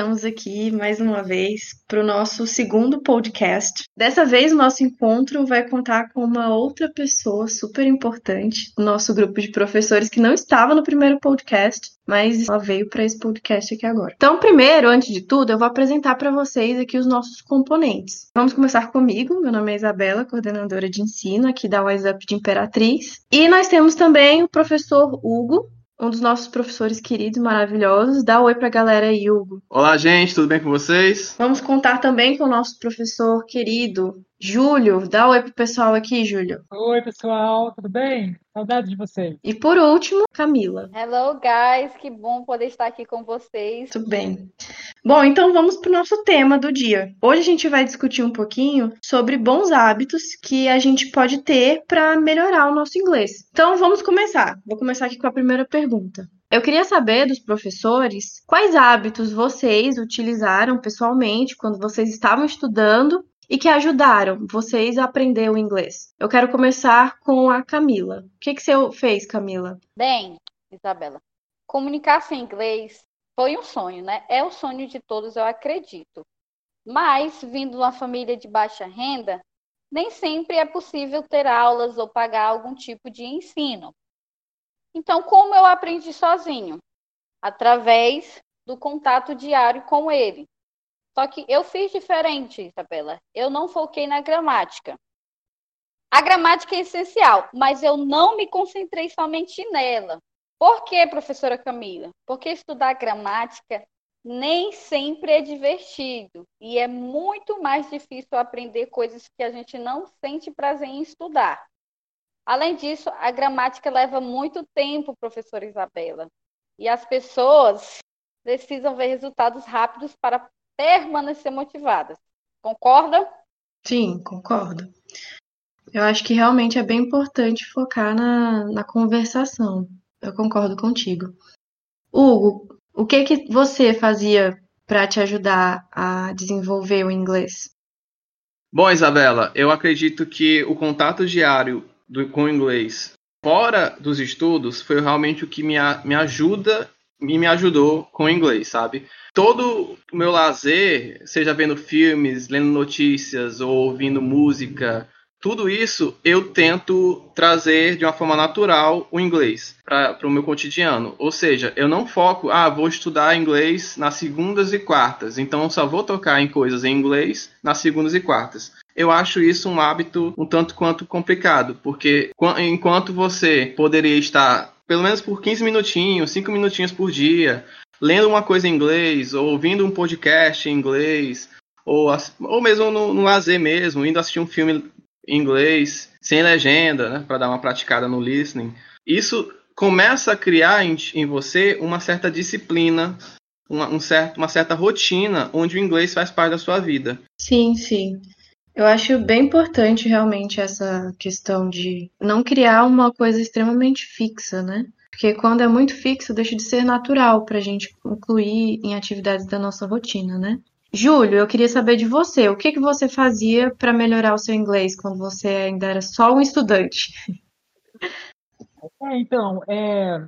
estamos aqui mais uma vez para o nosso segundo podcast. Dessa vez, o nosso encontro vai contar com uma outra pessoa super importante, o nosso grupo de professores que não estava no primeiro podcast, mas ela veio para esse podcast aqui agora. Então, primeiro, antes de tudo, eu vou apresentar para vocês aqui os nossos componentes. Vamos começar comigo. Meu nome é Isabela, coordenadora de ensino aqui da Up de Imperatriz. E nós temos também o professor Hugo, um dos nossos professores queridos, maravilhosos. Dá um oi pra galera aí, Hugo. Olá, gente, tudo bem com vocês? Vamos contar também com o nosso professor querido, Júlio. Dá um oi pro pessoal aqui, Júlio. Oi, pessoal, tudo bem? Saudades de vocês. E por último, Camila. Hello, guys, que bom poder estar aqui com vocês. Tudo bem. Bom, então vamos para o nosso tema do dia. Hoje a gente vai discutir um pouquinho sobre bons hábitos que a gente pode ter para melhorar o nosso inglês. Então vamos começar. Vou começar aqui com a primeira pergunta. Eu queria saber dos professores quais hábitos vocês utilizaram pessoalmente quando vocês estavam estudando e que ajudaram vocês a aprender o inglês. Eu quero começar com a Camila. O que, que você fez, Camila? Bem, Isabela, comunicar-se em inglês foi um sonho, né? É o sonho de todos, eu acredito. Mas, vindo de uma família de baixa renda, nem sempre é possível ter aulas ou pagar algum tipo de ensino. Então, como eu aprendi sozinho? Através do contato diário com ele. Só que eu fiz diferente, Isabela. Eu não foquei na gramática. A gramática é essencial, mas eu não me concentrei somente nela. Por quê, professora Camila? Porque estudar gramática nem sempre é divertido e é muito mais difícil aprender coisas que a gente não sente prazer em estudar. Além disso, a gramática leva muito tempo, professora Isabela, e as pessoas precisam ver resultados rápidos para permanecer motivadas. Concorda? Sim, concordo. Eu acho que realmente é bem importante focar na, na conversação. Eu concordo contigo. Hugo, o que que você fazia para te ajudar a desenvolver o inglês? Bom, Isabela, eu acredito que o contato diário do, com o inglês fora dos estudos foi realmente o que me, me ajuda e me ajudou com o inglês, sabe? todo o meu lazer, seja vendo filmes, lendo notícias ou ouvindo música, tudo isso eu tento trazer de uma forma natural o inglês para o meu cotidiano. Ou seja, eu não foco, ah, vou estudar inglês nas segundas e quartas, então só vou tocar em coisas em inglês nas segundas e quartas. Eu acho isso um hábito um tanto quanto complicado, porque enquanto você poderia estar pelo menos por 15 minutinhos, 5 minutinhos por dia, lendo uma coisa em inglês, ou ouvindo um podcast em inglês, ou, ou mesmo no, no lazer mesmo, indo assistir um filme em inglês, sem legenda, né, para dar uma praticada no listening. Isso começa a criar em, em você uma certa disciplina, uma, um certo, uma certa rotina onde o inglês faz parte da sua vida. Sim, sim. Eu acho bem importante realmente essa questão de não criar uma coisa extremamente fixa, né? Porque quando é muito fixo, deixa de ser natural para a gente incluir em atividades da nossa rotina, né? Júlio, eu queria saber de você. O que, que você fazia para melhorar o seu inglês quando você ainda era só um estudante? É, então, é,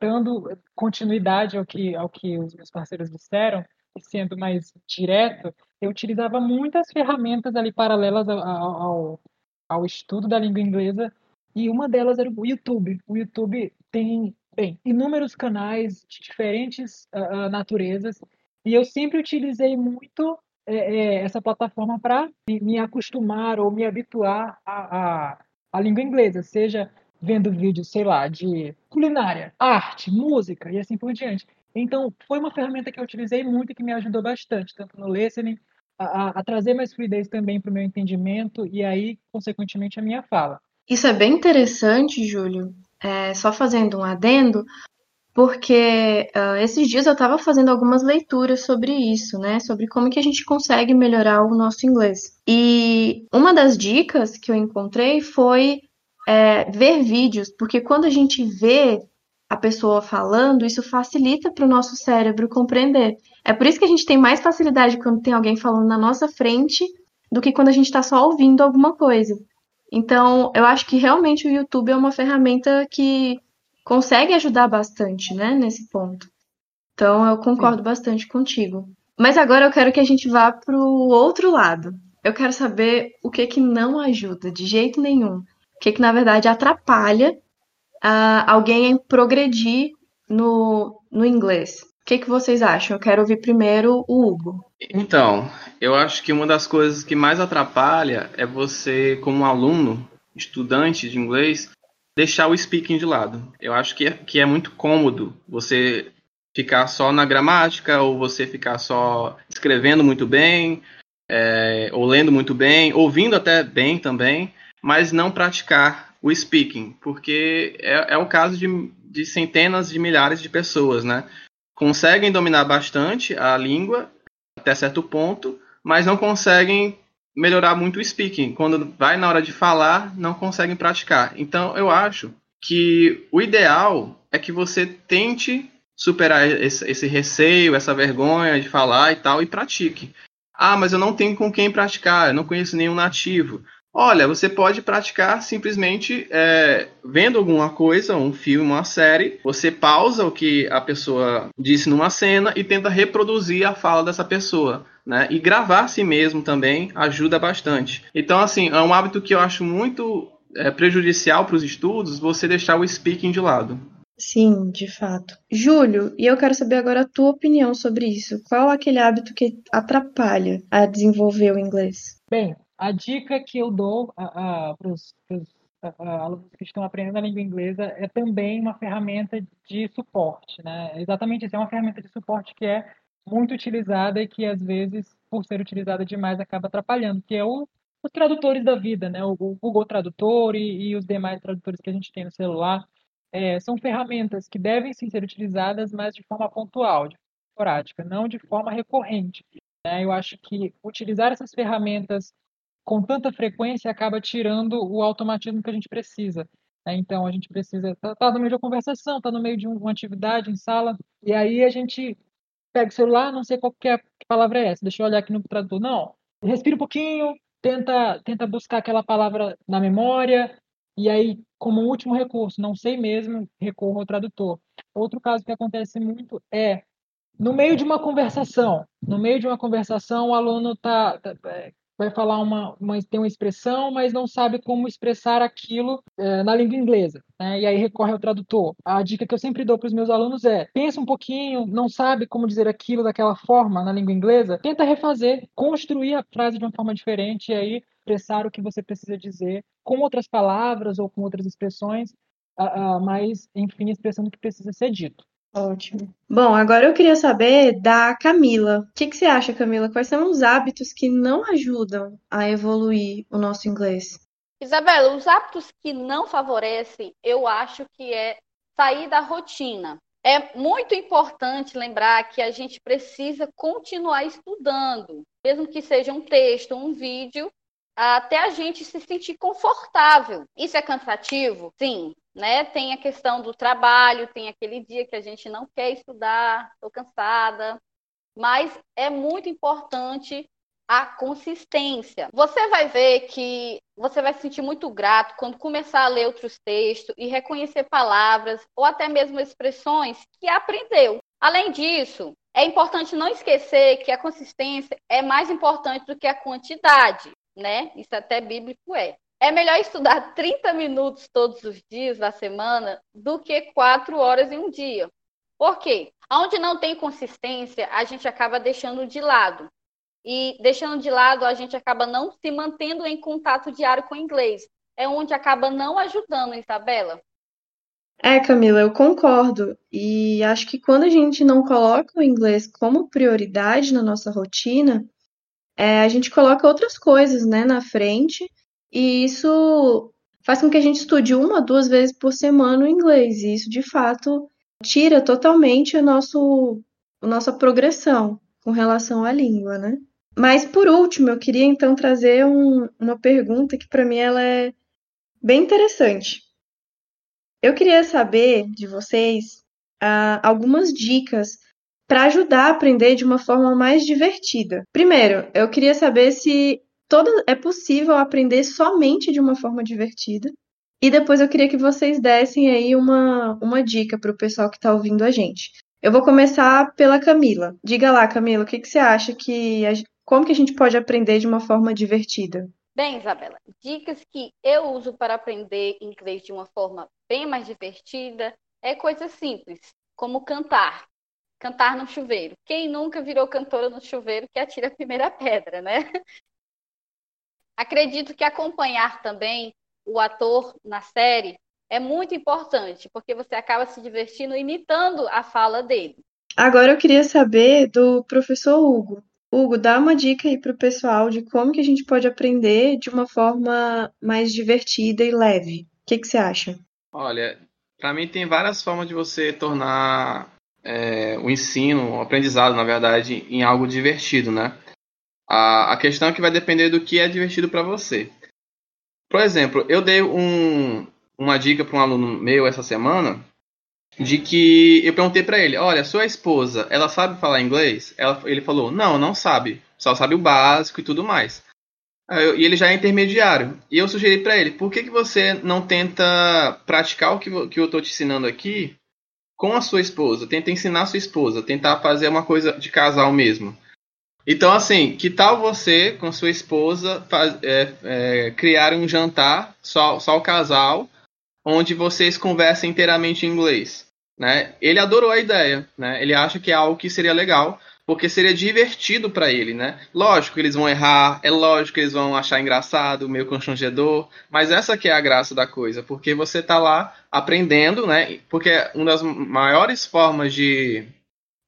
dando continuidade ao que, ao que os meus parceiros disseram, e sendo mais direto, eu utilizava muitas ferramentas ali paralelas ao, ao, ao estudo da língua inglesa e uma delas era o YouTube. O YouTube tem, bem, inúmeros canais de diferentes uh, naturezas e eu sempre utilizei muito é, é, essa plataforma para me acostumar ou me habituar à, à, à língua inglesa, seja vendo vídeos, sei lá, de culinária, arte, música e assim por diante. Então, foi uma ferramenta que eu utilizei muito e que me ajudou bastante, tanto no listening, a, a trazer mais fluidez também para o meu entendimento e aí, consequentemente, a minha fala. Isso é bem interessante, Júlio. É, só fazendo um adendo, porque uh, esses dias eu estava fazendo algumas leituras sobre isso, né? Sobre como que a gente consegue melhorar o nosso inglês. E uma das dicas que eu encontrei foi é, ver vídeos, porque quando a gente vê a pessoa falando, isso facilita para o nosso cérebro compreender. É por isso que a gente tem mais facilidade quando tem alguém falando na nossa frente do que quando a gente está só ouvindo alguma coisa. Então, eu acho que realmente o YouTube é uma ferramenta que consegue ajudar bastante, né, nesse ponto. Então, eu concordo Sim. bastante contigo. Mas agora eu quero que a gente vá pro outro lado. Eu quero saber o que que não ajuda de jeito nenhum. O que que na verdade atrapalha uh, alguém progredir no, no inglês. O que, que vocês acham? Eu quero ouvir primeiro o Hugo. Então, eu acho que uma das coisas que mais atrapalha é você, como aluno, estudante de inglês, deixar o speaking de lado. Eu acho que é, que é muito cômodo você ficar só na gramática, ou você ficar só escrevendo muito bem, é, ou lendo muito bem, ouvindo até bem também, mas não praticar o speaking, porque é, é o caso de, de centenas de milhares de pessoas, né? Conseguem dominar bastante a língua até certo ponto, mas não conseguem melhorar muito o speaking. Quando vai na hora de falar, não conseguem praticar. Então, eu acho que o ideal é que você tente superar esse, esse, receio, essa vergonha de falar e tal, e pratique. Ah, mas eu não tenho com quem praticar, eu não conheço nenhum nativo. Olha, você pode praticar simplesmente é, vendo alguma coisa, um filme, uma série. Você pausa o que a pessoa disse numa cena e tenta reproduzir a fala dessa pessoa. Né? E gravar a si mesmo também ajuda bastante. Então, assim, é um hábito que eu acho muito é, prejudicial para os estudos você deixar o speaking de lado. Sim, de fato. Júlio, e eu quero saber agora a tua opinião sobre isso. Qual é aquele hábito que atrapalha a desenvolver o inglês? Bem, a dica que eu dou para os alunos que estão aprendendo a língua inglesa é também uma ferramenta de suporte, né? Exatamente isso, é uma ferramenta de suporte que é muito utilizada e que às vezes, por ser utilizada demais, acaba atrapalhando, que é o, os tradutores da vida, né? O, o Google Tradutor e, e, os demais tradutores que a gente tem no celular. É, são ferramentas que devem sim ser utilizadas, mas de forma pontual, de forma esporádica, não de forma recorrente. Né? Eu acho que utilizar essas ferramentas com tanta frequência acaba tirando o automatismo que a gente precisa. Né? Então, a gente precisa tá, tá no meio de uma conversação, tá no meio de uma atividade em sala, e aí a gente pega o celular, não sei qual que, é, que palavra é essa, deixa eu olhar aqui no tradutor. Não, respira um pouquinho, tenta, tenta buscar aquela palavra na memória, e aí, como último recurso, não sei mesmo, recorro ao tradutor. Outro caso que acontece muito é no meio de uma conversação, no meio de uma conversação, o aluno está tá, é, vai falar uma, uma, tem uma expressão, mas não sabe como expressar aquilo é, na língua inglesa, né? E aí recorre ao tradutor. A dica que eu sempre dou para os meus alunos é: pensa um pouquinho, não sabe como dizer aquilo daquela forma na língua inglesa, tenta refazer, construir a frase de uma forma diferente e aí expressar o que você precisa dizer com outras palavras ou com outras expressões, uh, uh, mas enfim, expressando o que precisa ser dito. Ótimo. Bom, agora eu queria saber da Camila. O que, que você acha, Camila? Quais são os hábitos que não ajudam a evoluir o nosso inglês? Isabela, os hábitos que não favorecem, eu acho que é sair da rotina. É muito importante lembrar que a gente precisa continuar estudando, mesmo que seja um texto, um vídeo, até a gente se sentir confortável. Isso é cansativo? Sim, né? Tem a questão do trabalho, tem aquele dia que a gente não quer estudar, estou cansada, mas é muito importante a consistência. Você vai ver que você vai se sentir muito grato quando começar a ler outros textos e reconhecer palavras ou até mesmo expressões que aprendeu. Além disso, é importante não esquecer que a consistência é mais importante do que a quantidade, né? Isso até bíblico é. É melhor estudar 30 minutos todos os dias da semana do que 4 horas em um dia. Por quê? Onde não tem consistência, a gente acaba deixando de lado. E deixando de lado, a gente acaba não se mantendo em contato diário com o inglês. É onde acaba não ajudando, Isabela. É, Camila, eu concordo. E acho que quando a gente não coloca o inglês como prioridade na nossa rotina, é, a gente coloca outras coisas né, na frente e isso faz com que a gente estude uma, duas vezes por semana o inglês. E isso, de fato, tira totalmente a, nosso, a nossa progressão com relação à língua, né? Mas, por último, eu queria então trazer um, uma pergunta que, para mim, ela é bem interessante. Eu queria saber de vocês uh, algumas dicas para ajudar a aprender de uma forma mais divertida. Primeiro, eu queria saber se toda, é possível aprender somente de uma forma divertida. E depois eu queria que vocês dessem aí uma, uma dica para o pessoal que está ouvindo a gente. Eu vou começar pela Camila. Diga lá, Camila, o que, que você acha que. Como que a gente pode aprender de uma forma divertida? Bem, Isabela, dicas que eu uso para aprender inglês de uma forma bem mais divertida é coisa simples, como cantar. Cantar no chuveiro. Quem nunca virou cantora no chuveiro que atira a primeira pedra, né? Acredito que acompanhar também o ator na série é muito importante, porque você acaba se divertindo imitando a fala dele. Agora eu queria saber do professor Hugo. Hugo, dá uma dica aí para o pessoal de como que a gente pode aprender de uma forma mais divertida e leve. O que, que você acha? Olha, para mim tem várias formas de você tornar é, o ensino, o aprendizado, na verdade, em algo divertido, né? A, a questão é que vai depender do que é divertido para você. Por exemplo, eu dei um, uma dica para um aluno meu essa semana de que eu perguntei para ele, olha, sua esposa, ela sabe falar inglês? Ela, ele falou, não, não sabe, só sabe o básico e tudo mais. E ele já é intermediário. E eu sugeri para ele, por que, que você não tenta praticar o que, que eu estou te ensinando aqui com a sua esposa? Tenta ensinar a sua esposa, tentar fazer uma coisa de casal mesmo. Então, assim, que tal você com sua esposa faz, é, é, criar um jantar, só, só o casal, onde vocês conversem inteiramente em inglês? Né? Ele adorou a ideia, né? Ele acha que é algo que seria legal, porque seria divertido para ele, né? Lógico que eles vão errar, é lógico que eles vão achar engraçado, meio constrangedor, mas essa que é a graça da coisa, porque você tá lá aprendendo, né? Porque uma das maiores formas de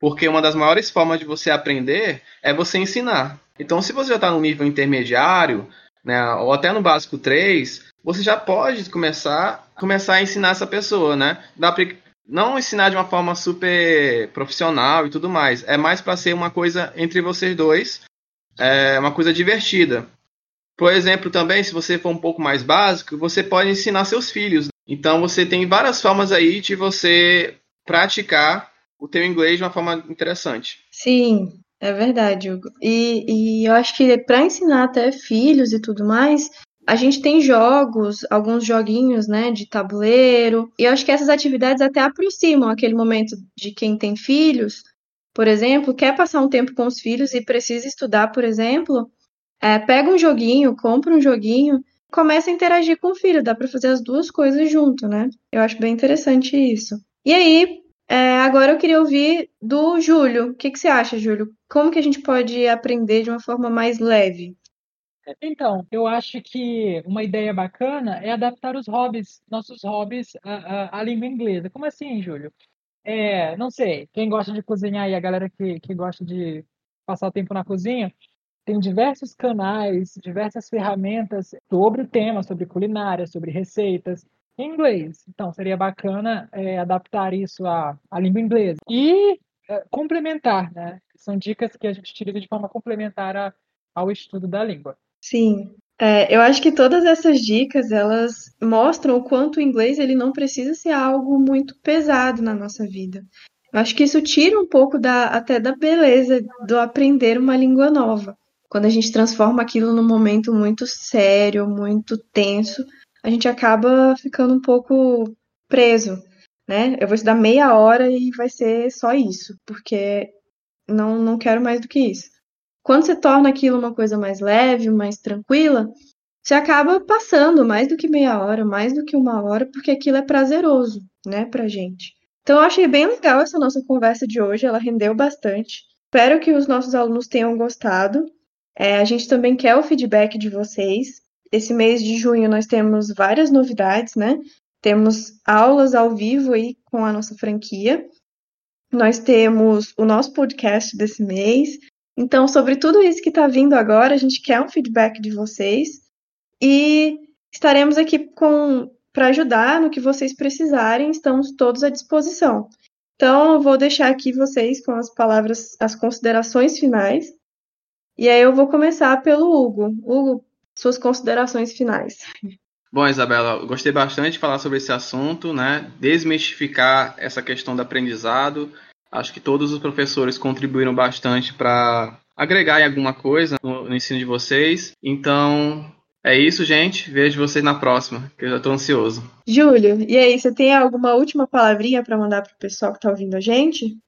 porque uma das maiores formas de você aprender é você ensinar. Então, se você já está no nível intermediário, né, ou até no básico 3, você já pode começar, começar a ensinar essa pessoa, né? Dá pra, não ensinar de uma forma super profissional e tudo mais. É mais para ser uma coisa entre vocês dois, é uma coisa divertida. Por exemplo, também, se você for um pouco mais básico, você pode ensinar seus filhos. Então, você tem várias formas aí de você praticar o teu inglês de uma forma interessante. Sim, é verdade, Hugo. E, e eu acho que para ensinar até filhos e tudo mais, a gente tem jogos, alguns joguinhos, né, de tabuleiro, e eu acho que essas atividades até aproximam aquele momento de quem tem filhos, por exemplo, quer passar um tempo com os filhos e precisa estudar, por exemplo, é, pega um joguinho, compra um joguinho, começa a interagir com o filho, dá para fazer as duas coisas junto, né? Eu acho bem interessante isso. E aí, é, agora eu queria ouvir do Júlio. O que, que você acha, Júlio? Como que a gente pode aprender de uma forma mais leve? Então, eu acho que uma ideia bacana é adaptar os hobbies, nossos hobbies, à língua inglesa. Como assim, Júlio? É, não sei, quem gosta de cozinhar e a galera que, que gosta de passar o tempo na cozinha, tem diversos canais, diversas ferramentas sobre o tema, sobre culinária, sobre receitas, em inglês. Então, seria bacana é, adaptar isso à, à língua inglesa. E é, complementar, né? São dicas que a gente utiliza de forma complementar a, ao estudo da língua. Sim. É, eu acho que todas essas dicas, elas mostram o quanto o inglês ele não precisa ser algo muito pesado na nossa vida. Eu acho que isso tira um pouco da, até da beleza do aprender uma língua nova. Quando a gente transforma aquilo num momento muito sério, muito tenso, a gente acaba ficando um pouco preso, né? Eu vou estudar meia hora e vai ser só isso, porque não, não quero mais do que isso. Quando você torna aquilo uma coisa mais leve, mais tranquila, você acaba passando mais do que meia hora, mais do que uma hora, porque aquilo é prazeroso, né, pra gente. Então eu achei bem legal essa nossa conversa de hoje, ela rendeu bastante. Espero que os nossos alunos tenham gostado. É, a gente também quer o feedback de vocês. Esse mês de junho nós temos várias novidades, né? Temos aulas ao vivo aí com a nossa franquia. Nós temos o nosso podcast desse mês, então, sobre tudo isso que está vindo agora, a gente quer um feedback de vocês e estaremos aqui com para ajudar no que vocês precisarem, estamos todos à disposição. Então, eu vou deixar aqui vocês com as palavras, as considerações finais. E aí eu vou começar pelo Hugo. Hugo, suas considerações finais. Bom, Isabela, gostei bastante de falar sobre esse assunto, né? Desmistificar essa questão do aprendizado Acho que todos os professores contribuíram bastante para agregar em alguma coisa no, no, ensino de vocês. Então, é isso, gente. Vejo vocês na próxima, que eu já estou ansioso. Júlio, e aí, você tem alguma última palavrinha para mandar para o pessoal que está ouvindo a gente?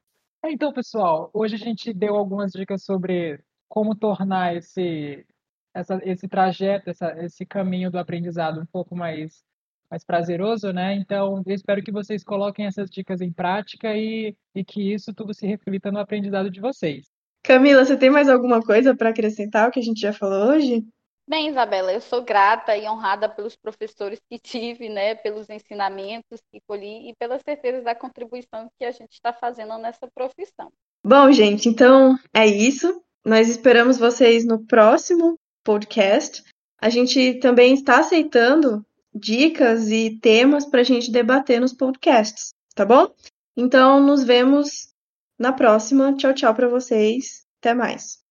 Então, pessoal, hoje a gente deu algumas dicas sobre como tornar esse, essa, esse trajeto, essa, esse caminho do aprendizado um pouco mais, mais prazeroso, né? Então, eu espero que vocês coloquem essas dicas em prática e, e que isso tudo se reflita no aprendizado de vocês. Camila, você tem mais alguma coisa para acrescentar ao que a gente já falou hoje? Bem, Isabela, eu sou grata e honrada pelos professores que tive, né, pelos ensinamentos que colhi e pela certeza da contribuição que a gente está fazendo nessa profissão. Bom, gente, então é isso. Nós esperamos vocês no próximo podcast. A gente também está aceitando dicas e temas para a gente debater nos podcasts, tá bom? Então, nos vemos na próxima. Tchau, tchau para vocês. Até mais.